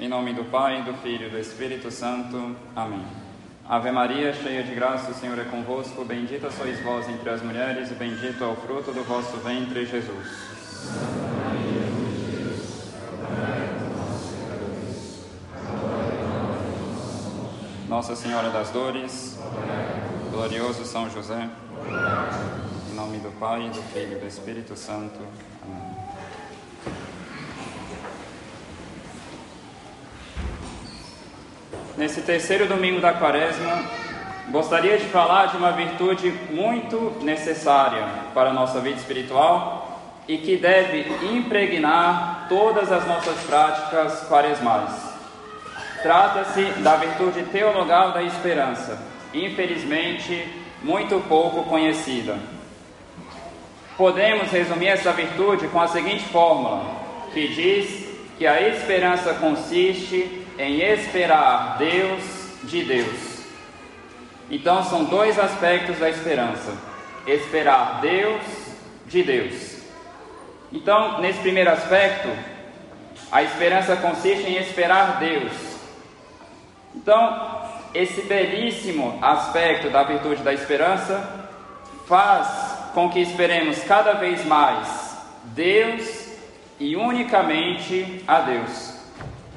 Em nome do Pai, do Filho e do Espírito Santo. Amém. Ave Maria, cheia de graça, o Senhor é convosco. Bendita sois vós entre as mulheres, e bendito é o fruto do vosso ventre, Jesus. Nossa Senhora das Dores, glorioso São José, em nome do Pai, do Filho e do Espírito Santo. Amém. Nesse terceiro domingo da quaresma, gostaria de falar de uma virtude muito necessária para a nossa vida espiritual e que deve impregnar todas as nossas práticas quaresmais. Trata-se da virtude teologal da esperança, infelizmente muito pouco conhecida. Podemos resumir essa virtude com a seguinte fórmula, que diz que a esperança consiste em esperar Deus de Deus. Então são dois aspectos da esperança: esperar Deus de Deus. Então, nesse primeiro aspecto, a esperança consiste em esperar Deus. Então, esse belíssimo aspecto da virtude da esperança faz com que esperemos cada vez mais Deus e unicamente a Deus.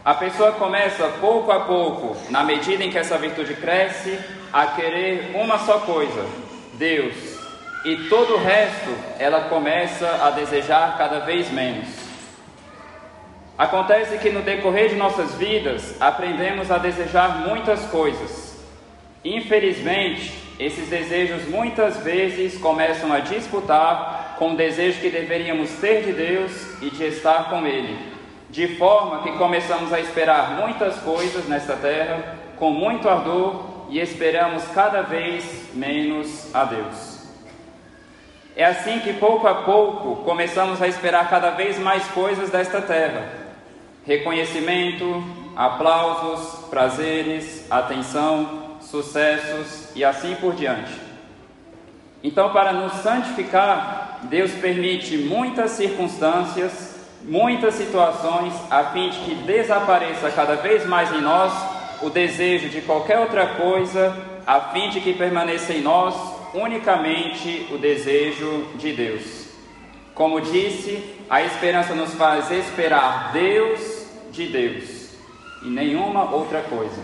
A pessoa começa pouco a pouco, na medida em que essa virtude cresce, a querer uma só coisa: Deus. E todo o resto ela começa a desejar cada vez menos. Acontece que no decorrer de nossas vidas aprendemos a desejar muitas coisas. Infelizmente, esses desejos muitas vezes começam a disputar com o desejo que deveríamos ter de Deus e de estar com Ele de forma que começamos a esperar muitas coisas nesta terra com muito ardor e esperamos cada vez menos a Deus. É assim que pouco a pouco começamos a esperar cada vez mais coisas desta terra: reconhecimento, aplausos, prazeres, atenção, sucessos e assim por diante. Então, para nos santificar, Deus permite muitas circunstâncias muitas situações a fim de que desapareça cada vez mais em nós o desejo de qualquer outra coisa, a fim de que permaneça em nós unicamente o desejo de Deus. Como disse, a esperança nos faz esperar Deus de Deus e nenhuma outra coisa.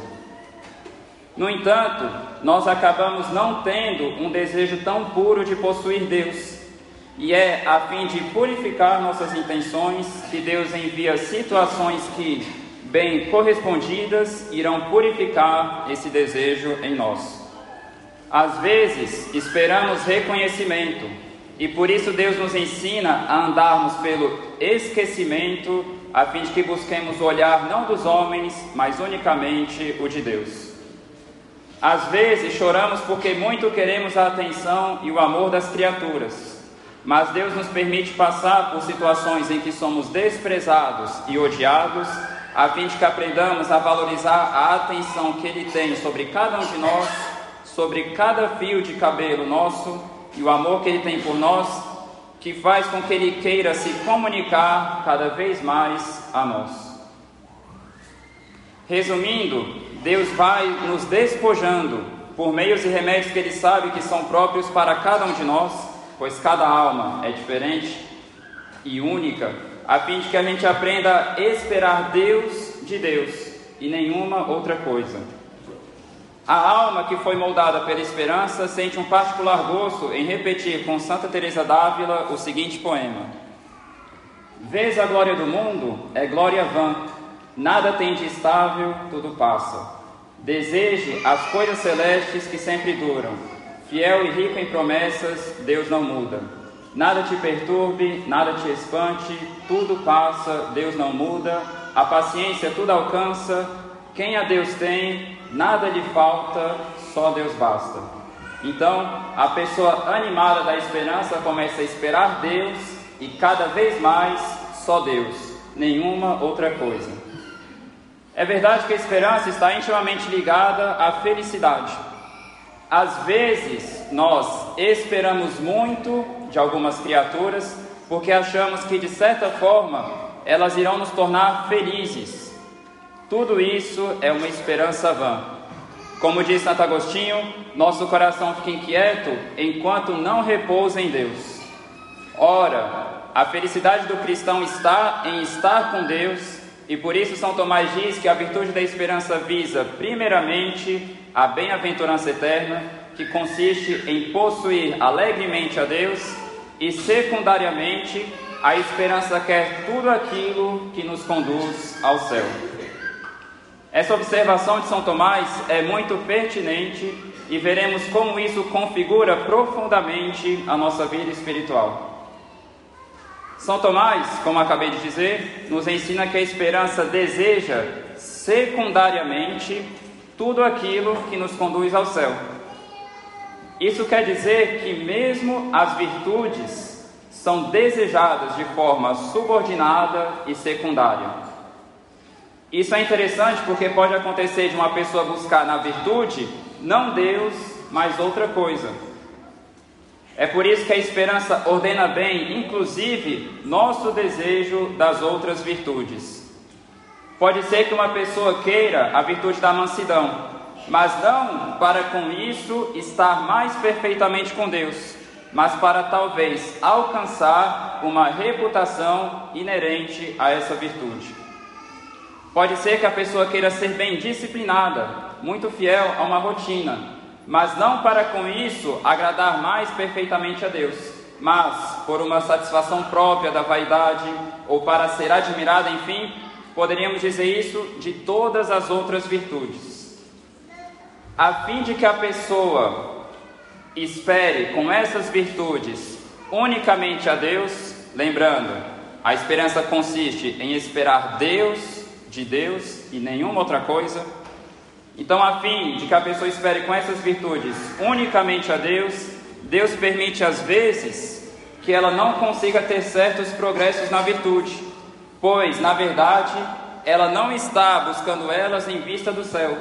No entanto, nós acabamos não tendo um desejo tão puro de possuir Deus e é a fim de purificar nossas intenções que Deus envia situações que, bem correspondidas, irão purificar esse desejo em nós. Às vezes, esperamos reconhecimento e por isso Deus nos ensina a andarmos pelo esquecimento, a fim de que busquemos o olhar não dos homens, mas unicamente o de Deus. Às vezes choramos porque muito queremos a atenção e o amor das criaturas, mas Deus nos permite passar por situações em que somos desprezados e odiados, a fim de que aprendamos a valorizar a atenção que Ele tem sobre cada um de nós, sobre cada fio de cabelo nosso e o amor que Ele tem por nós, que faz com que Ele queira se comunicar cada vez mais a nós. Resumindo, Deus vai nos despojando por meios e remédios que Ele sabe que são próprios para cada um de nós pois cada alma é diferente e única, a fim de que a gente aprenda a esperar Deus de Deus e nenhuma outra coisa. A alma que foi moldada pela esperança sente um particular gosto em repetir com Santa Teresa d'Ávila o seguinte poema: Vês a glória do mundo, é glória vã, nada tem de estável, tudo passa. Deseje as coisas celestes que sempre duram, Fiel e rico em promessas, Deus não muda. Nada te perturbe, nada te espante, tudo passa, Deus não muda. A paciência tudo alcança. Quem a Deus tem, nada lhe falta, só Deus basta. Então, a pessoa animada da esperança começa a esperar Deus e cada vez mais só Deus, nenhuma outra coisa. É verdade que a esperança está intimamente ligada à felicidade. Às vezes nós esperamos muito de algumas criaturas porque achamos que de certa forma elas irão nos tornar felizes. tudo isso é uma esperança vã. Como diz Santo Agostinho, nosso coração fica inquieto enquanto não repousa em Deus. Ora, a felicidade do cristão está em estar com Deus, e por isso São Tomás diz que a virtude da esperança visa, primeiramente, a bem-aventurança eterna, que consiste em possuir alegremente a Deus, e secundariamente, a esperança quer tudo aquilo que nos conduz ao céu. Essa observação de São Tomás é muito pertinente e veremos como isso configura profundamente a nossa vida espiritual. São Tomás, como acabei de dizer, nos ensina que a esperança deseja secundariamente tudo aquilo que nos conduz ao céu. Isso quer dizer que, mesmo as virtudes são desejadas de forma subordinada e secundária. Isso é interessante porque pode acontecer de uma pessoa buscar na virtude não Deus, mas outra coisa. É por isso que a esperança ordena bem, inclusive, nosso desejo das outras virtudes. Pode ser que uma pessoa queira a virtude da mansidão, mas não para com isso estar mais perfeitamente com Deus, mas para talvez alcançar uma reputação inerente a essa virtude. Pode ser que a pessoa queira ser bem disciplinada, muito fiel a uma rotina, mas não para com isso agradar mais perfeitamente a Deus, mas por uma satisfação própria da vaidade ou para ser admirada, enfim, poderíamos dizer isso de todas as outras virtudes. A fim de que a pessoa espere com essas virtudes unicamente a Deus, lembrando, a esperança consiste em esperar Deus de Deus e nenhuma outra coisa. Então, a fim de que a pessoa espere com essas virtudes unicamente a Deus, Deus permite às vezes que ela não consiga ter certos progressos na virtude, pois, na verdade, ela não está buscando elas em vista do céu,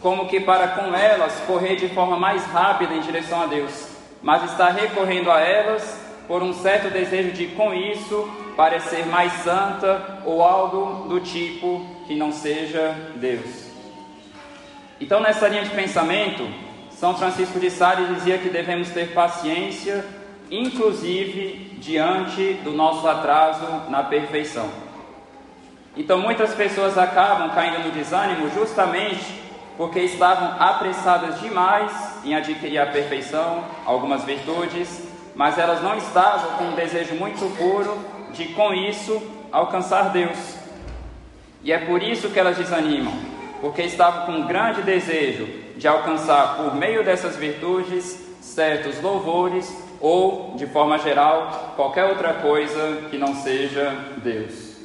como que para com elas correr de forma mais rápida em direção a Deus, mas está recorrendo a elas por um certo desejo de, com isso, parecer mais santa ou algo do tipo que não seja Deus. Então, nessa linha de pensamento, São Francisco de Sales dizia que devemos ter paciência, inclusive diante do nosso atraso na perfeição. Então, muitas pessoas acabam caindo no desânimo justamente porque estavam apressadas demais em adquirir a perfeição, algumas virtudes, mas elas não estavam com um desejo muito puro de com isso alcançar Deus. E é por isso que elas desanimam, porque estavam com um grande desejo de alcançar por meio dessas virtudes certos louvores ou, de forma geral, qualquer outra coisa que não seja Deus.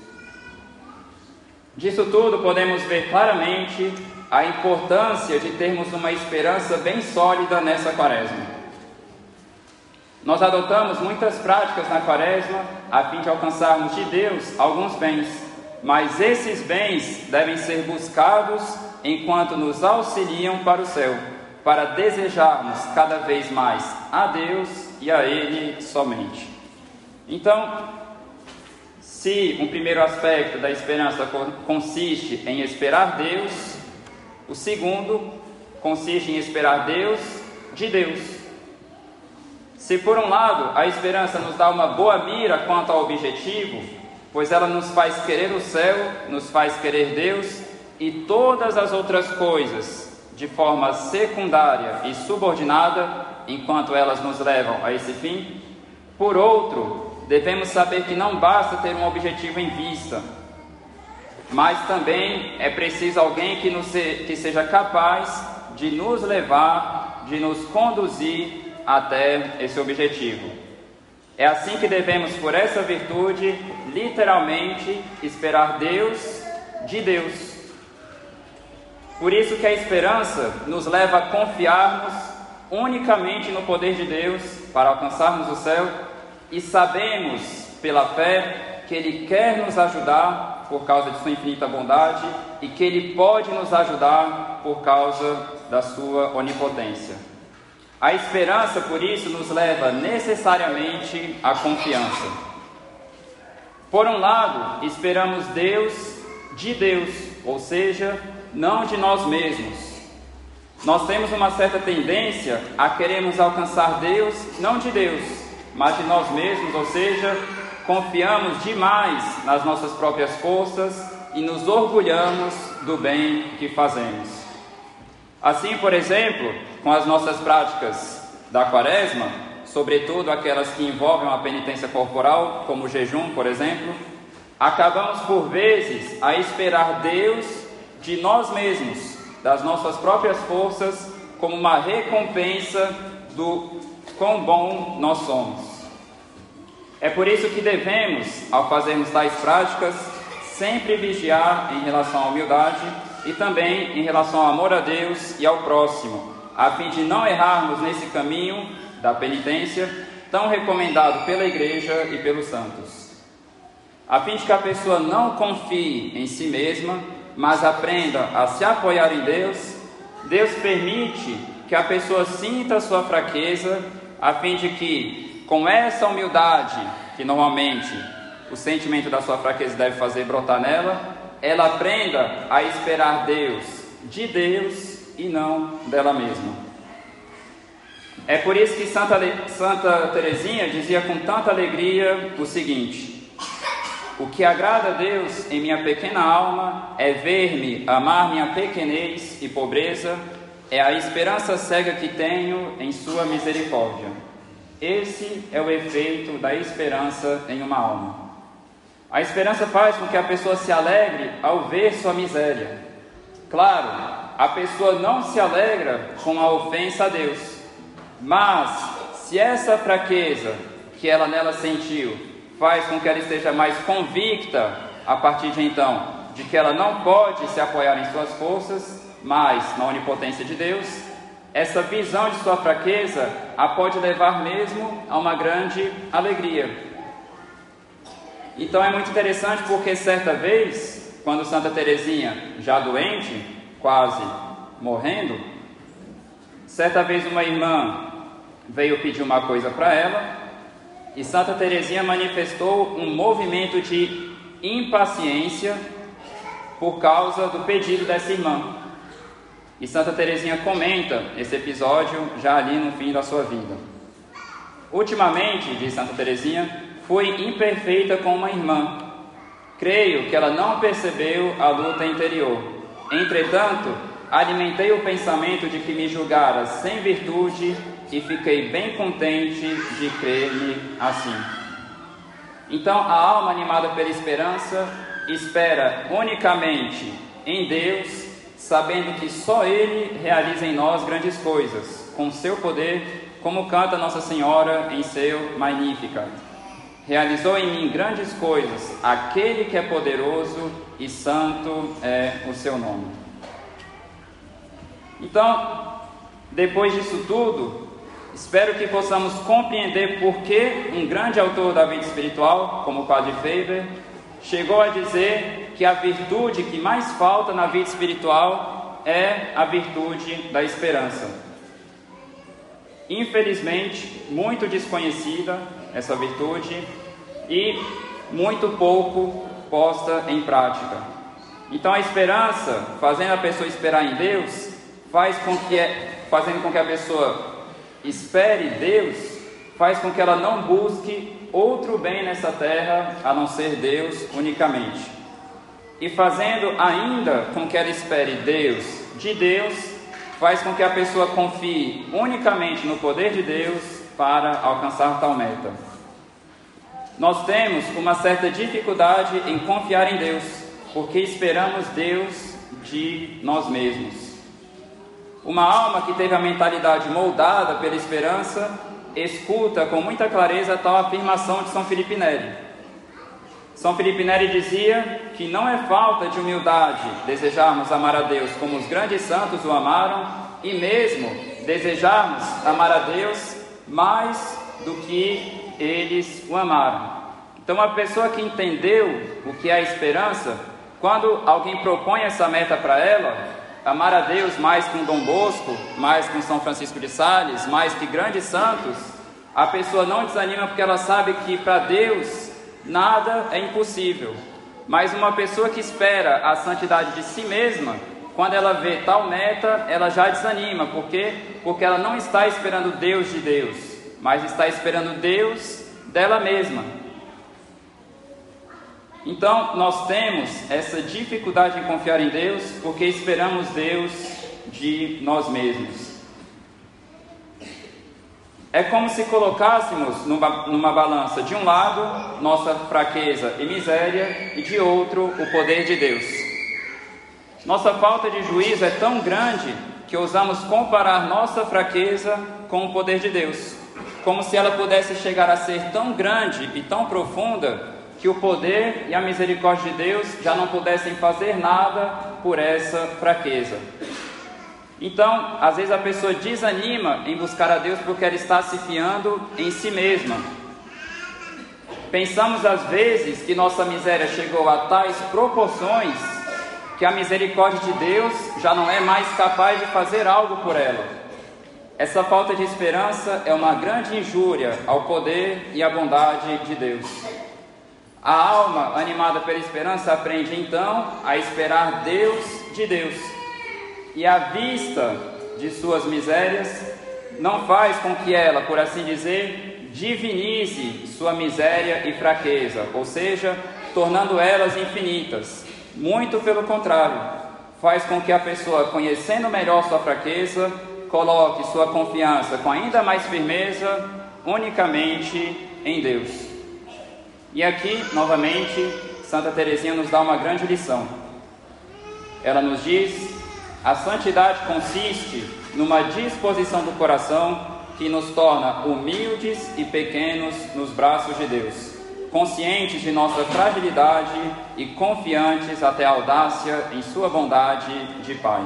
Disso tudo podemos ver claramente a importância de termos uma esperança bem sólida nessa quaresma. Nós adotamos muitas práticas na quaresma a fim de alcançarmos de Deus alguns bens, mas esses bens devem ser buscados enquanto nos auxiliam para o céu, para desejarmos cada vez mais a Deus e a Ele somente. Então, se um primeiro aspecto da esperança consiste em esperar Deus, o segundo consiste em esperar Deus de Deus. Se por um lado a esperança nos dá uma boa mira quanto ao objetivo, pois ela nos faz querer o céu, nos faz querer Deus e todas as outras coisas de forma secundária e subordinada, enquanto elas nos levam a esse fim. Por outro, devemos saber que não basta ter um objetivo em vista, mas também é preciso alguém que, nos, que seja capaz de nos levar, de nos conduzir até esse objetivo. É assim que devemos, por essa virtude, literalmente esperar Deus de Deus. Por isso que a esperança nos leva a confiarmos unicamente no poder de Deus para alcançarmos o céu e sabemos pela fé que Ele quer nos ajudar por causa de Sua infinita bondade e que Ele pode nos ajudar por causa da Sua onipotência. A esperança, por isso, nos leva necessariamente à confiança. Por um lado, esperamos Deus de Deus, ou seja, não de nós mesmos. Nós temos uma certa tendência a queremos alcançar Deus, não de Deus, mas de nós mesmos, ou seja, confiamos demais nas nossas próprias forças e nos orgulhamos do bem que fazemos. Assim, por exemplo, com as nossas práticas da quaresma, sobretudo aquelas que envolvem uma penitência corporal, como o jejum, por exemplo, acabamos por vezes a esperar Deus de nós mesmos, das nossas próprias forças, como uma recompensa do quão bom nós somos. É por isso que devemos, ao fazermos tais práticas, sempre vigiar em relação à humildade e também em relação ao amor a Deus e ao próximo, a fim de não errarmos nesse caminho da penitência tão recomendado pela Igreja e pelos santos. A fim de que a pessoa não confie em si mesma, mas aprenda a se apoiar em Deus, Deus permite que a pessoa sinta sua fraqueza, a fim de que, com essa humildade, que normalmente o sentimento da sua fraqueza deve fazer brotar nela, ela aprenda a esperar Deus de Deus e não dela mesma. É por isso que Santa, Santa Teresinha dizia com tanta alegria o seguinte: O que agrada a Deus em minha pequena alma é ver-me amar minha pequenez e pobreza, é a esperança cega que tenho em Sua misericórdia. Esse é o efeito da esperança em uma alma. A esperança faz com que a pessoa se alegre ao ver sua miséria. Claro, a pessoa não se alegra com a ofensa a Deus, mas se essa fraqueza que ela nela sentiu faz com que ela esteja mais convicta a partir de então de que ela não pode se apoiar em suas forças, mas na onipotência de Deus, essa visão de sua fraqueza a pode levar mesmo a uma grande alegria. Então é muito interessante porque certa vez, quando Santa Teresinha, já doente, quase morrendo, certa vez uma irmã veio pedir uma coisa para ela e Santa Teresinha manifestou um movimento de impaciência por causa do pedido dessa irmã. E Santa Teresinha comenta esse episódio já ali no fim da sua vida. Ultimamente, diz Santa Teresinha, fui imperfeita com uma irmã. Creio que ela não percebeu a luta interior. Entretanto, alimentei o pensamento de que me julgara sem virtude e fiquei bem contente de crer-me assim. Então, a alma animada pela esperança espera unicamente em Deus, sabendo que só Ele realiza em nós grandes coisas, com seu poder, como canta Nossa Senhora em seu Magnificat realizou em mim grandes coisas, aquele que é poderoso e santo é o seu nome. Então, depois disso tudo, espero que possamos compreender por que um grande autor da vida espiritual, como o Padre Faber, chegou a dizer que a virtude que mais falta na vida espiritual é a virtude da esperança. Infelizmente, muito desconhecida essa virtude e muito pouco posta em prática. Então a esperança, fazendo a pessoa esperar em Deus, faz com que fazendo com que a pessoa espere Deus, faz com que ela não busque outro bem nessa terra a não ser Deus unicamente. E fazendo ainda com que ela espere Deus de Deus, faz com que a pessoa confie unicamente no poder de Deus para alcançar tal meta nós temos uma certa dificuldade em confiar em Deus, porque esperamos Deus de nós mesmos. Uma alma que teve a mentalidade moldada pela esperança escuta com muita clareza tal afirmação de São Felipe Neri. São Felipe Neri dizia que não é falta de humildade desejarmos amar a Deus como os grandes santos o amaram e mesmo desejarmos amar a Deus mais do que eles o amaram. Então, a pessoa que entendeu o que é a esperança, quando alguém propõe essa meta para ela, amar a Deus mais que um Dom Bosco, mais que um São Francisco de Sales, mais que grandes santos, a pessoa não desanima porque ela sabe que para Deus nada é impossível. Mas uma pessoa que espera a santidade de si mesma, quando ela vê tal meta, ela já desanima. Por quê? Porque ela não está esperando Deus de Deus, mas está esperando Deus dela mesma. Então, nós temos essa dificuldade em confiar em Deus porque esperamos Deus de nós mesmos. É como se colocássemos numa, numa, balança, de um lado, nossa fraqueza e miséria, e de outro, o poder de Deus. Nossa falta de juízo é tão grande que ousamos comparar nossa fraqueza com o poder de Deus, como se ela pudesse chegar a ser tão grande e tão profunda que o poder e a misericórdia de Deus já não pudessem fazer nada por essa fraqueza. Então, às vezes a pessoa desanima em buscar a Deus porque ela está se fiando em si mesma. Pensamos às vezes que nossa miséria chegou a tais proporções que a misericórdia de Deus já não é mais capaz de fazer algo por ela. Essa falta de esperança é uma grande injúria ao poder e à bondade de Deus. A alma animada pela esperança aprende então a esperar Deus de Deus e a vista de suas misérias não faz com que ela, por assim dizer, divinize sua miséria e fraqueza, ou seja, tornando elas infinitas. Muito pelo contrário, faz com que a pessoa, conhecendo melhor sua fraqueza, coloque sua confiança com ainda mais firmeza unicamente em Deus. E aqui, novamente, Santa Teresinha nos dá uma grande lição. Ela nos diz a santidade consiste numa disposição do coração que nos torna humildes e pequenos nos braços de Deus, conscientes de nossa fragilidade e confiantes até a audácia em Sua bondade de Pai.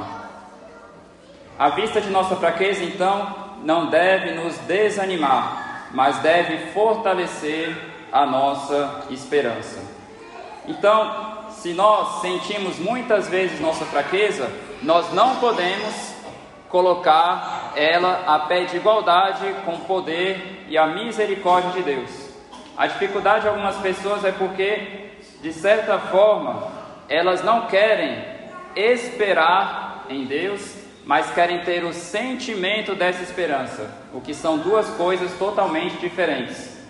A vista de nossa fraqueza, então, não deve nos desanimar, mas deve fortalecer a nossa esperança. Então, se nós sentimos muitas vezes nossa fraqueza, nós não podemos colocar ela a pé de igualdade com o poder e a misericórdia de Deus. A dificuldade de algumas pessoas é porque, de certa forma, elas não querem esperar em Deus, mas querem ter o sentimento dessa esperança, o que são duas coisas totalmente diferentes.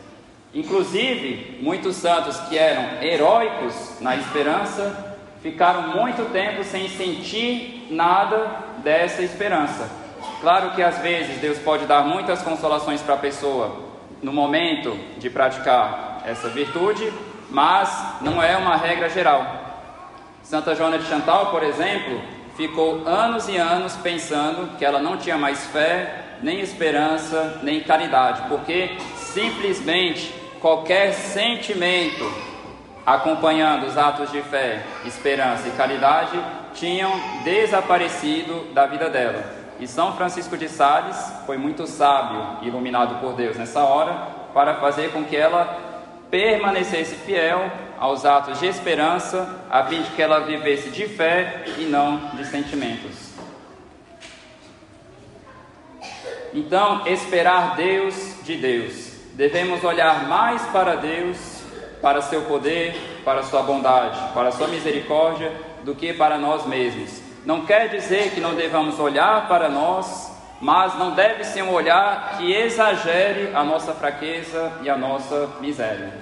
Inclusive, muitos santos que eram heróicos na esperança ficaram muito tempo sem sentir nada dessa esperança. Claro que às vezes Deus pode dar muitas consolações para a pessoa no momento de praticar essa virtude, mas não é uma regra geral. Santa Joana de Chantal, por exemplo, ficou anos e anos pensando que ela não tinha mais fé, nem esperança, nem caridade, porque simplesmente qualquer sentimento acompanhando os atos de fé, esperança e caridade, tinham desaparecido da vida dela. E São Francisco de Sales foi muito sábio, iluminado por Deus nessa hora, para fazer com que ela permanecesse fiel aos atos de esperança, a fim de que ela vivesse de fé e não de sentimentos. Então, esperar Deus de Deus. Devemos olhar mais para Deus para seu poder, para sua bondade, para sua misericórdia, do que para nós mesmos. Não quer dizer que não devamos olhar para nós, mas não deve ser um olhar que exagere a nossa fraqueza e a nossa miséria.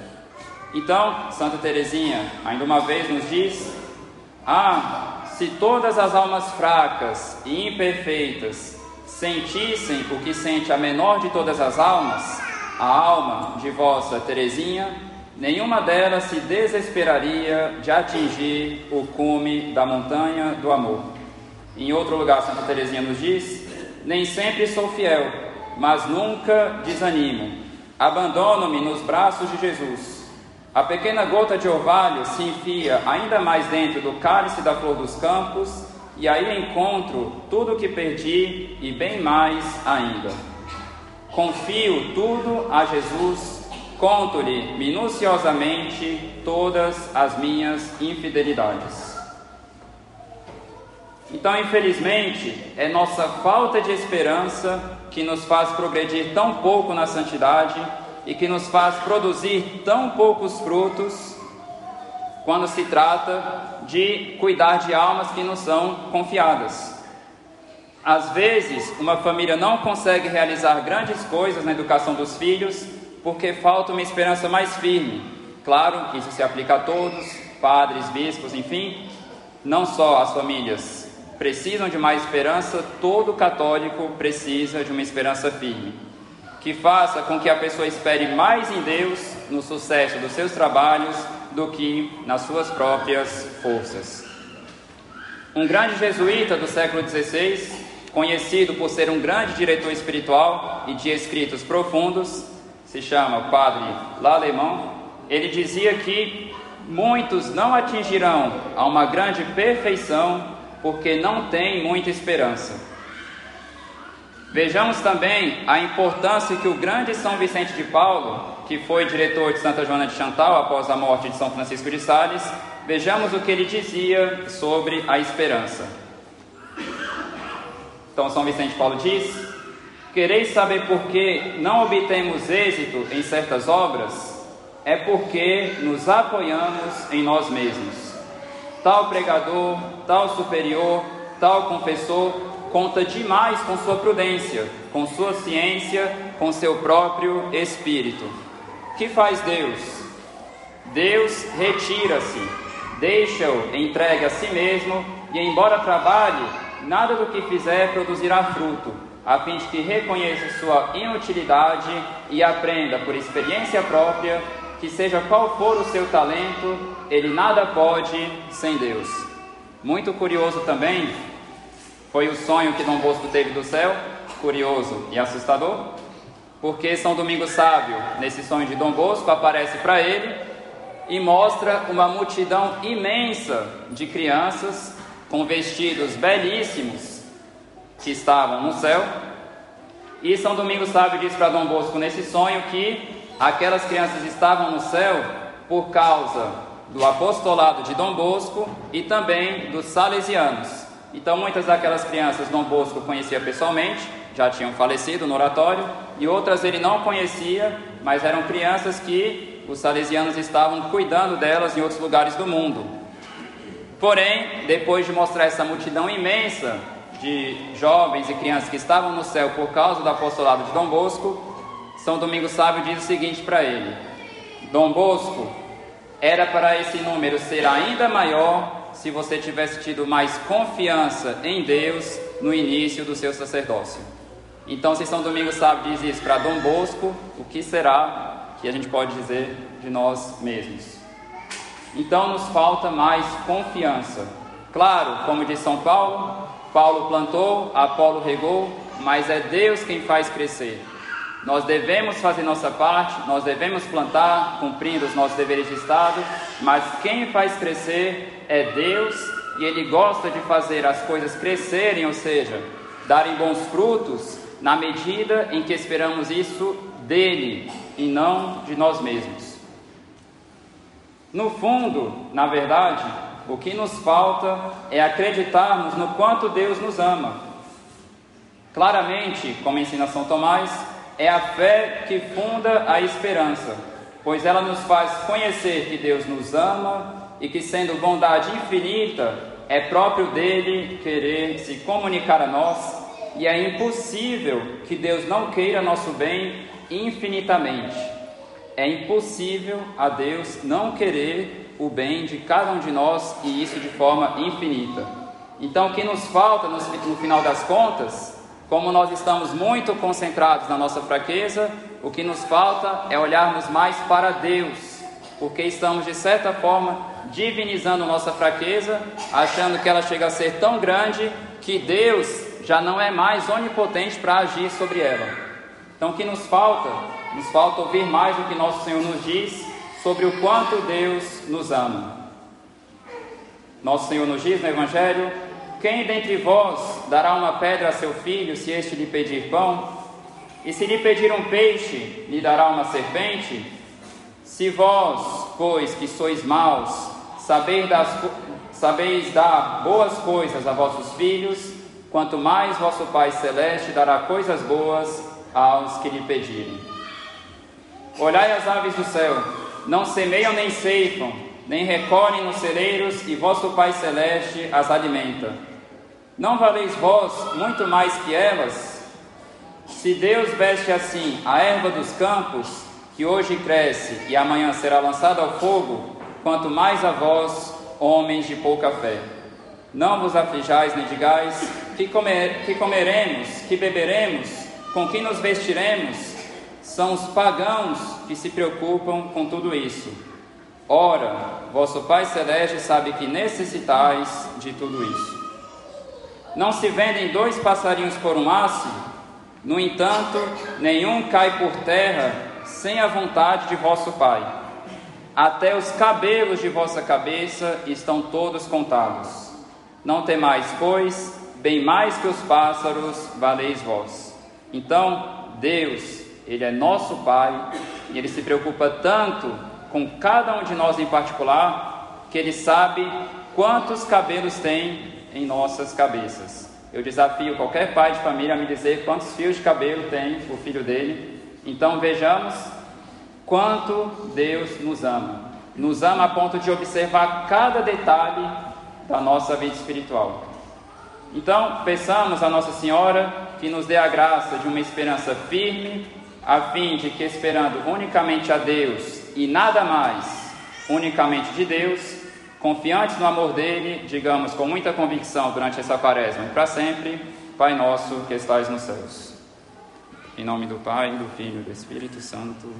Então, Santa Teresinha, ainda uma vez nos diz: Ah, se todas as almas fracas e imperfeitas sentissem o que sente a menor de todas as almas, a alma de vossa Teresinha, nenhuma delas se desesperaria de atingir o cume da montanha do amor. Em outro lugar, Santa Teresinha nos diz: Nem sempre sou fiel, mas nunca desanimo. Abandono-me nos braços de Jesus. A pequena gota de orvalho se enfia ainda mais dentro do cálice da flor dos campos, e aí encontro tudo o que perdi e bem mais ainda. Confio tudo a Jesus Conto-lhe minuciosamente todas as minhas infidelidades. Então, infelizmente, é nossa falta de esperança que nos faz progredir tão pouco na santidade e que nos faz produzir tão poucos frutos quando se trata de cuidar de almas que não são confiadas. Às vezes, uma família não consegue realizar grandes coisas na educação dos filhos porque falta uma esperança mais firme. Claro isso se aplica a todos, padres, bispos, enfim, não só as famílias precisam de mais esperança, todo católico precisa de uma esperança firme, que faça com que a pessoa espere mais em Deus no sucesso dos seus trabalhos do que nas suas próprias forças. Um grande jesuíta do século XVI, conhecido por ser um grande diretor espiritual e de escritos profundos, se chama o Padre Lalemão. Ele dizia que muitos não atingirão a uma grande perfeição porque não têm muita esperança. Vejamos também a importância que o grande São Vicente de Paulo, que foi diretor de Santa Joana de Chantal após a morte de São Francisco de Sales, vejamos o que ele dizia sobre a esperança. Então, São Vicente Paulo diz: Quereis saber por que não obtemos êxito em certas obras? É porque nos apoiamos em nós mesmos. Tal pregador, tal superior, tal confessor conta demais com sua prudência, com sua ciência, com seu próprio espírito. Que faz Deus? Deus retira-se, deixa-o entregue a si mesmo e, embora trabalhe, nada do que fizer produzirá fruto a fim de que reconheça sua inutilidade e aprenda por experiência própria que, seja qual for o seu talento, ele nada pode sem Deus. Muito curioso também foi o sonho que Dom Bosco teve do céu, curioso e assustador, porque São Domingos Sábio, nesse sonho de Dom Bosco, aparece para ele e mostra uma multidão imensa de crianças com vestidos belíssimos que estavam no céu. E São Domingos Sábio diz para Dom Bosco nesse sonho que aquelas crianças estavam no céu por causa do apostolado de Dom Bosco e também dos salesianos. Então, muitas daquelas crianças Dom Bosco conhecia pessoalmente, já tinham falecido no oratório, e outras ele não conhecia, mas eram crianças que os salesianos estavam cuidando delas em outros lugares do mundo. Porém, depois de mostrar essa multidão imensa de jovens e crianças que estavam no céu por causa do apostolado de Dom Bosco, São Domingos Sábio diz o seguinte para ele: Dom Bosco, era para esse número ser ainda maior se você tivesse tido mais confiança em Deus no início do seu sacerdócio. Então, se São Domingos Sábio diz isso para Dom Bosco, o que será que a gente pode dizer de nós mesmos? Então, nos falta mais confiança. Claro, como diz São Paulo, Paulo plantou, Apolo regou, mas é Deus quem faz crescer. Nós devemos fazer nossa parte, nós devemos plantar, cumprindo os nossos deveres de Estado, mas quem faz crescer é Deus e Ele gosta de fazer as coisas crescerem, ou seja, darem bons frutos, na medida em que esperamos isso dele e não de nós mesmos. No fundo, na verdade, o que nos falta é acreditarmos no quanto Deus nos ama. Claramente, como ensina São Tomás, é a fé que funda a esperança, pois ela nos faz conhecer que Deus nos ama e que, sendo bondade infinita, é próprio dele querer se comunicar a nós, e é impossível que Deus não queira nosso bem infinitamente. É impossível a Deus não querer o bem de cada um de nós e isso de forma infinita. Então, o que nos falta no, no final das contas, como nós estamos muito concentrados na nossa fraqueza, o que nos falta é olharmos mais para Deus, porque estamos de certa forma divinizando nossa fraqueza, achando que ela chega a ser tão grande que Deus já não é mais onipotente para agir sobre ela. Então, o que nos falta? Nos falta ouvir mais o que nosso Senhor nos diz sobre o quanto Deus nos ama. Nosso Senhor nos diz no Evangelho: Quem dentre vós dará uma pedra a seu filho se este lhe pedir pão? E se lhe pedir um peixe, lhe dará uma serpente? Se vós, pois que sois maus, sabeis, das, sabeis dar boas coisas a vossos filhos, quanto mais vosso Pai Celeste dará coisas boas aos que lhe pedirem. Olhai as aves do céu, não semeiam nem ceifam, nem recolhem nos celeiros, e vosso Pai Celeste as alimenta. Não valeis vós muito mais que elas? Se Deus veste assim a erva dos campos, que hoje cresce e amanhã será lançada ao fogo, quanto mais a vós, homens de pouca fé. Não vos aflijais nem digais, que, comer, que comeremos, que beberemos, com que nos vestiremos? São os pagãos que se preocupam com tudo isso. Ora, vosso Pai Celeste sabe que necessitais de tudo isso. Não se vendem dois passarinhos por um aço? No entanto, nenhum cai por terra sem a vontade de vosso Pai. Até os cabelos de vossa cabeça estão todos contados. Não temais, pois, bem mais que os pássaros valeis vós. Então, Deus, Ele é nosso Pai, e Ele se preocupa tanto com cada um de nós em particular, que Ele sabe quantos cabelos tem em nossas cabeças. Eu desafio qualquer pai de família a me dizer quantos fios de cabelo tem o filho dele. Então vejamos quanto Deus nos ama. Nos ama a ponto de observar cada detalhe da nossa vida espiritual. Então, peçamos a Nossa Senhora que nos dê a graça de uma esperança firme, a fim de que, esperando unicamente a Deus e nada mais, unicamente de Deus, confiantes no amor dele, digamos com muita convicção durante essa quaresma e para sempre: Pai nosso que estais nos céus. Em nome do Pai, do Filho e do Espírito Santo.